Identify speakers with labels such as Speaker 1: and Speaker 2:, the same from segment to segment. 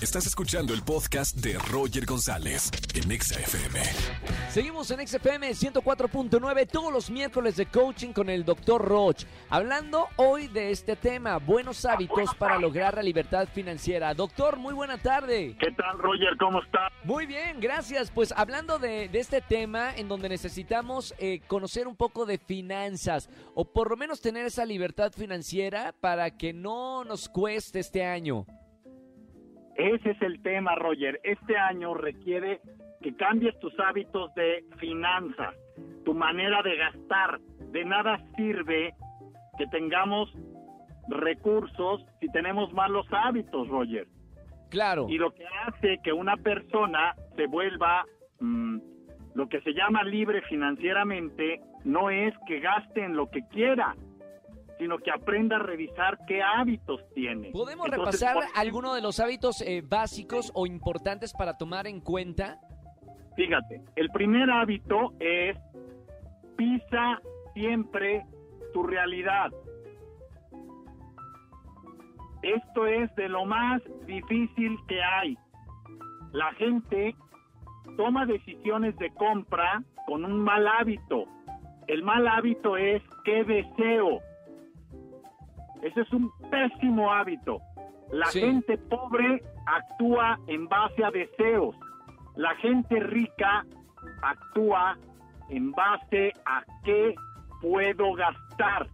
Speaker 1: Estás escuchando el podcast de Roger González en XFM.
Speaker 2: Seguimos en XFM 104.9 todos los miércoles de coaching con el Dr. Roch. Hablando hoy de este tema, buenos hábitos para lograr la libertad financiera. Doctor, muy buena tarde.
Speaker 3: ¿Qué tal, Roger? ¿Cómo está?
Speaker 2: Muy bien, gracias. Pues hablando de, de este tema en donde necesitamos eh, conocer un poco de finanzas o por lo menos tener esa libertad financiera para que no nos cueste este año.
Speaker 3: Ese es el tema, Roger. Este año requiere que cambies tus hábitos de finanzas, tu manera de gastar. De nada sirve que tengamos recursos si tenemos malos hábitos, Roger.
Speaker 2: Claro.
Speaker 3: Y lo que hace que una persona se vuelva mm, lo que se llama libre financieramente no es que gaste en lo que quiera, sino que aprenda a revisar qué hábitos tiene.
Speaker 2: ¿Podemos
Speaker 3: Entonces,
Speaker 2: repasar
Speaker 3: por ejemplo,
Speaker 2: alguno de los hábitos eh, básicos o importantes para tomar en cuenta?
Speaker 3: Fíjate, el primer hábito es pisa siempre tu realidad. Esto es de lo más difícil que hay. La gente toma decisiones de compra con un mal hábito. El mal hábito es qué deseo. Ese es un pésimo hábito. La
Speaker 2: Sí.
Speaker 3: gente pobre actúa en base a deseos. La gente rica actúa en base a qué puedo gastar.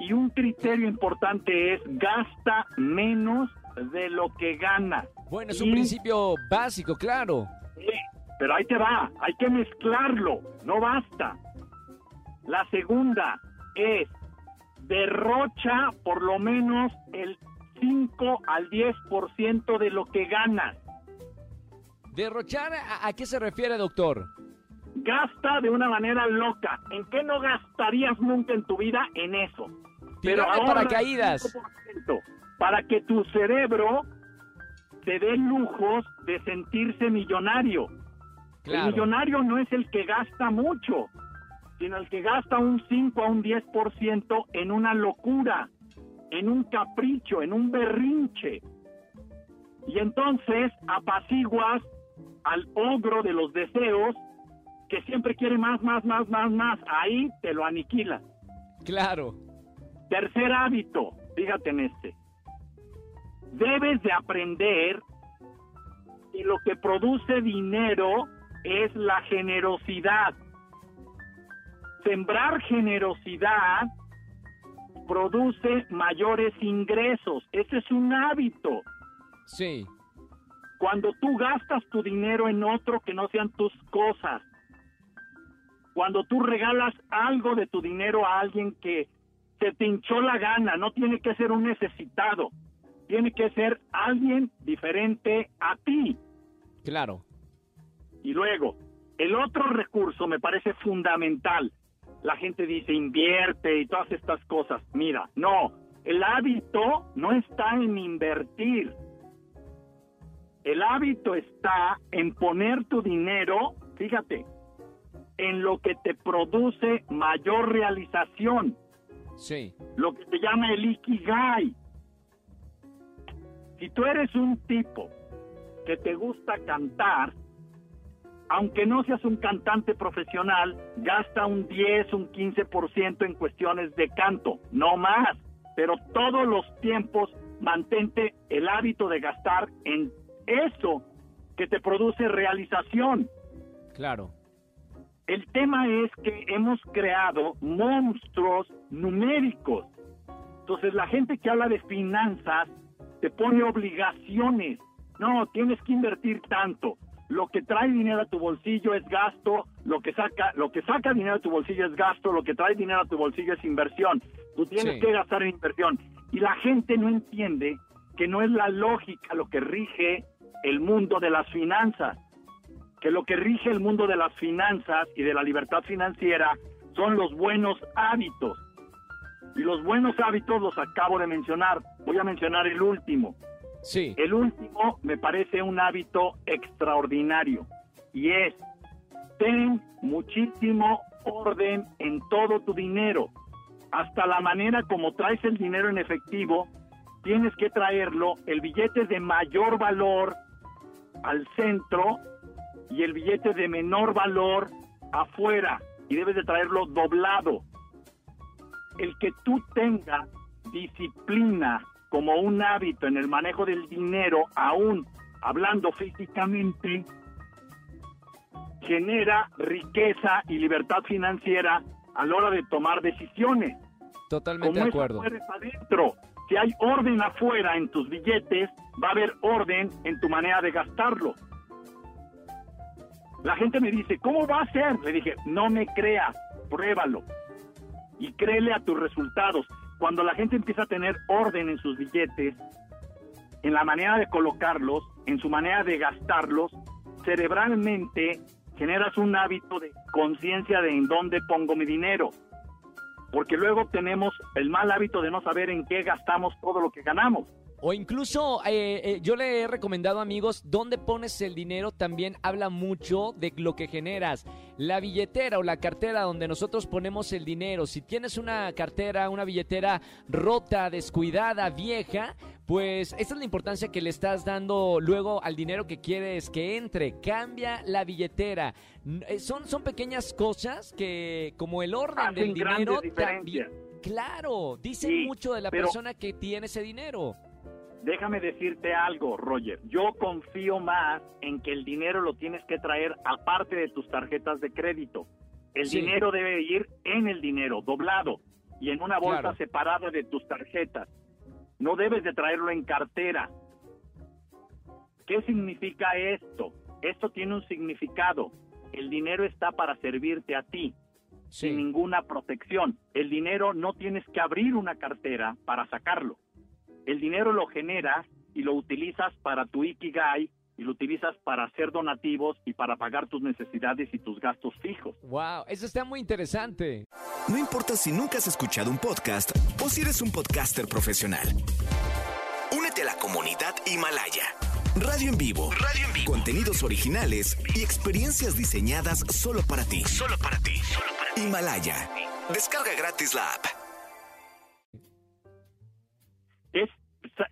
Speaker 3: Y un criterio importante es gasta menos de lo que gana.
Speaker 2: Bueno, es
Speaker 3: Y-
Speaker 2: un principio básico, claro.
Speaker 3: Sí, pero ahí te va, hay que mezclarlo, no basta. La segunda es derrocha por lo menos el 5 al 10% de lo que ganas.
Speaker 2: Derrochar, ¿a, a qué se refiere, doctor?
Speaker 3: Gasta de una manera loca. ¿En qué no gastarías nunca en tu vida? En eso.
Speaker 2: De
Speaker 3: ahorra
Speaker 2: paracaídas.
Speaker 3: el 5% Para que tu cerebro te dé lujos de sentirse millonario. El millonario no es el que gasta mucho, sino el que gasta un 5 a un 10% en una locura, en un capricho, en un berrinche. Y entonces apaciguas al ogro de los deseos que siempre quiere más, más, más, más, más. Ahí te lo aniquila.
Speaker 2: Claro.
Speaker 3: Tercer hábito, fíjate en este. Debes de aprender que lo que produce dinero es la generosidad. Sembrar generosidad produce mayores ingresos. Ese es un hábito.
Speaker 2: Sí.
Speaker 3: Cuando tú gastas tu dinero en otro que no sean tus cosas. Cuando tú regalas algo de tu dinero a alguien que se te hinchó la gana, no tiene que ser un necesitado, tiene que ser alguien diferente a ti.
Speaker 2: Claro.
Speaker 3: Y luego, el otro recurso me parece fundamental. La gente dice invierte y todas estas cosas. Mira, no, el hábito no está en invertir. El hábito está en poner tu dinero, fíjate, en lo que te produce mayor realización,
Speaker 2: Sí.
Speaker 3: lo que se llama el ikigai. Si tú eres un tipo que te gusta cantar, aunque no seas un cantante profesional, gasta un 10, un 15% en cuestiones de canto, no más. Pero todos los tiempos mantente el hábito de gastar en eso que te produce realización.
Speaker 2: Claro.
Speaker 3: El tema es que hemos creado monstruos numéricos. Entonces la gente que habla de finanzas te pone obligaciones. No, tienes que invertir tanto. Lo que trae dinero a tu bolsillo es gasto, lo que saca, lo que saca dinero a tu bolsillo es gasto, lo que trae dinero a tu bolsillo es inversión. Tú tienes
Speaker 2: Sí.
Speaker 3: que gastar en inversión. Y la gente no entiende que no es la lógica lo que rige el mundo de las finanzas que lo que rige el mundo de las finanzas y de la libertad financiera son los buenos hábitos. Y los buenos hábitos los acabo de mencionar. Voy a mencionar el último. El último me parece un hábito extraordinario y es ten muchísimo orden en todo tu dinero. hasta la manera como traes el dinero en efectivo, tienes que traerlo, el billete de mayor valor al centro y el billete de menor valor afuera y debes de traerlo doblado. El que tú tengas disciplina como un hábito en el manejo del dinero, aún hablando físicamente, genera riqueza y libertad financiera a la hora de tomar decisiones.
Speaker 2: Totalmente de acuerdo.
Speaker 3: adentro. Si hay orden afuera en tus billetes, va a haber orden en tu manera de gastarlo. La gente me dice, ¿cómo va a ser? Le dije, no me creas, pruébalo. Y créele a tus resultados. Cuando la gente empieza a tener orden en sus billetes, en la manera de colocarlos, en su manera de gastarlos, cerebralmente generas un hábito de conciencia de en dónde pongo mi dinero. Porque luego tenemos el mal hábito de no saber en qué gastamos todo lo que ganamos.
Speaker 2: O incluso eh, eh, yo le he recomendado amigos, dónde pones el dinero también habla mucho de lo que generas. La billetera o la cartera donde nosotros ponemos el dinero. Si tienes una cartera, una billetera rota, descuidada, vieja, pues esa es la importancia que le estás dando luego al dinero que quieres que entre. Cambia la billetera. Eh, son, son pequeñas cosas que como el orden del dinero también... Claro, dicen mucho de la persona que tiene ese dinero
Speaker 3: déjame decirte algo, Roger. Yo confío más en que el dinero lo tienes que traer aparte de tus tarjetas de crédito. El dinero debe ir en el dinero, doblado, y en una bolsa separada de tus tarjetas. No debes de traerlo en cartera. ¿Qué significa esto? Esto tiene un significado. El dinero está para servirte a ti, sin ninguna protección. El dinero no tienes que abrir una cartera para sacarlo el dinero lo generas y lo utilizas para tu Ikigai y lo utilizas para hacer donativos y para pagar tus necesidades y tus gastos fijos.
Speaker 2: Wow, eso está muy interesante.
Speaker 1: No importa si nunca has escuchado un podcast o si eres un podcaster profesional. Únete a la comunidad Himalaya. Radio en vivo. Radio en vivo. Contenidos originales y experiencias diseñadas solo para ti. Solo para ti. Solo para ti. Himalaya. Descarga gratis la app.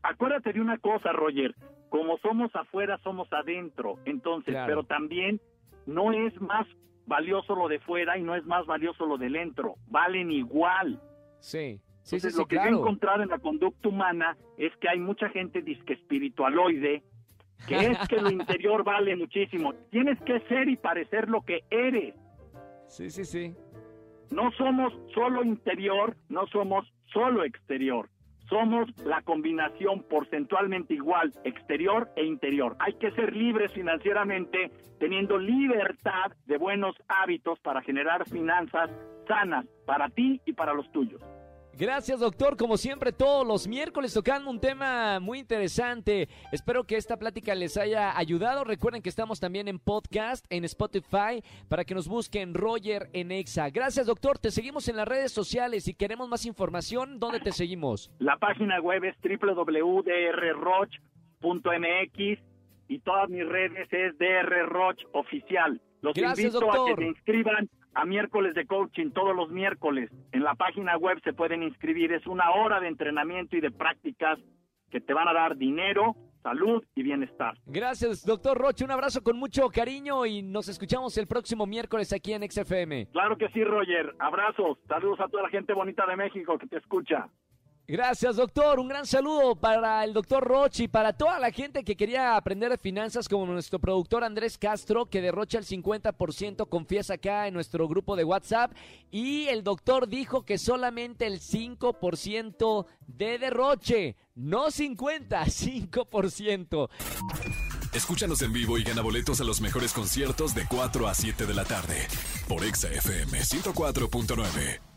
Speaker 3: Acuérdate de una cosa, Roger, como somos afuera, somos adentro, entonces, pero también no es más valioso lo de fuera y no es más valioso lo del dentro, valen igual.
Speaker 2: Sí.
Speaker 3: Sí, sí, lo que he encontrado en la conducta humana es que hay mucha gente disque espiritualoide que es que lo interior vale muchísimo. Tienes que ser y parecer lo que eres.
Speaker 2: Sí, sí, sí.
Speaker 3: No somos solo interior, no somos solo exterior somos la combinación porcentualmente igual exterior e interior. Hay que ser libres financieramente, teniendo libertad de buenos hábitos para generar finanzas sanas para ti y para los tuyos.
Speaker 2: Gracias, doctor. Como siempre, todos los miércoles tocando un tema muy interesante. Espero que esta plática les haya ayudado. Recuerden que estamos también en podcast, en Spotify, para que nos busquen Roger en Exa. Gracias, doctor. Te seguimos en las redes sociales. Si queremos más información, ¿dónde te seguimos?
Speaker 3: La página web es www.drroch.mx y todas mis redes es drroch oficial. Los invito a que se inscriban a miércoles de coaching todos los miércoles. En la página web se pueden inscribir. Es una hora de entrenamiento y de prácticas que te van a dar dinero, salud y bienestar.
Speaker 2: Gracias, doctor Roche. Un abrazo con mucho cariño y nos escuchamos el próximo miércoles aquí en XFM.
Speaker 3: Claro que sí, Roger. Abrazos. Saludos a toda la gente bonita de México que te escucha.
Speaker 2: Gracias, doctor. Un gran saludo para el doctor Roche y para toda la gente que quería aprender de finanzas, como nuestro productor Andrés Castro, que derrocha el 50%, confiesa acá en nuestro grupo de WhatsApp. Y el doctor dijo que solamente el 5% de derroche, no 50, 5%.
Speaker 1: Escúchanos en vivo y gana boletos a los mejores conciertos de 4 a 7 de la tarde por Exa FM 104.9.